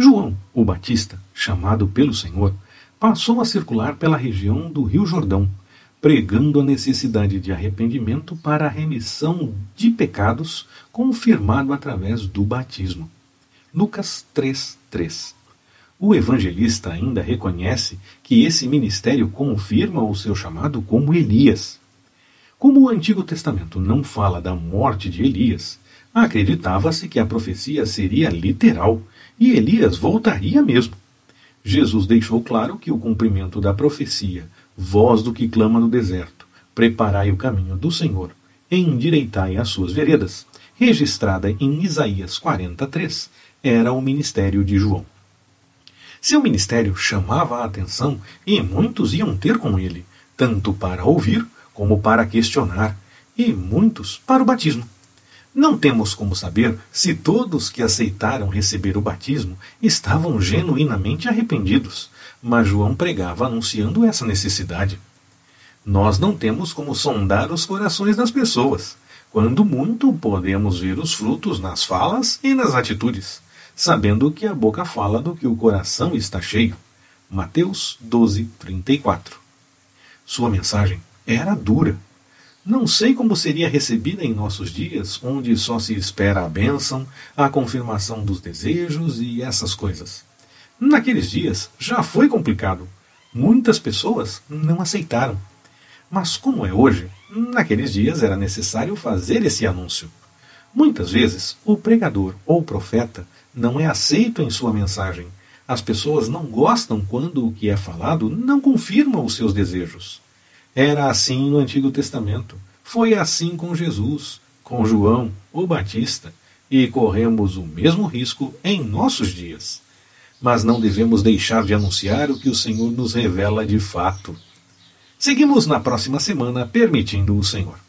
João, o Batista, chamado pelo Senhor, passou a circular pela região do Rio Jordão, pregando a necessidade de arrependimento para a remissão de pecados, confirmado através do batismo. Lucas 3:3. O evangelista ainda reconhece que esse ministério confirma o seu chamado como Elias. Como o Antigo Testamento não fala da morte de Elias, acreditava-se que a profecia seria literal e Elias voltaria mesmo. Jesus deixou claro que o cumprimento da profecia, voz do que clama no deserto, preparai o caminho do Senhor, endireitai as suas veredas, registrada em Isaías 43, era o ministério de João. Seu ministério chamava a atenção e muitos iam ter com ele, tanto para ouvir como para questionar, e muitos para o batismo. Não temos como saber se todos que aceitaram receber o batismo estavam genuinamente arrependidos, mas João pregava anunciando essa necessidade. Nós não temos como sondar os corações das pessoas. Quando muito, podemos ver os frutos nas falas e nas atitudes sabendo que a boca fala do que o coração está cheio. Mateus 12, 34. Sua mensagem era dura. Não sei como seria recebida em nossos dias, onde só se espera a bênção, a confirmação dos desejos e essas coisas. Naqueles dias já foi complicado. Muitas pessoas não aceitaram. Mas como é hoje, naqueles dias era necessário fazer esse anúncio. Muitas vezes, o pregador ou profeta não é aceito em sua mensagem. As pessoas não gostam quando o que é falado não confirma os seus desejos. Era assim no Antigo Testamento. Foi assim com Jesus, com João, o Batista, e corremos o mesmo risco em nossos dias. Mas não devemos deixar de anunciar o que o Senhor nos revela de fato. Seguimos na próxima semana, permitindo o Senhor.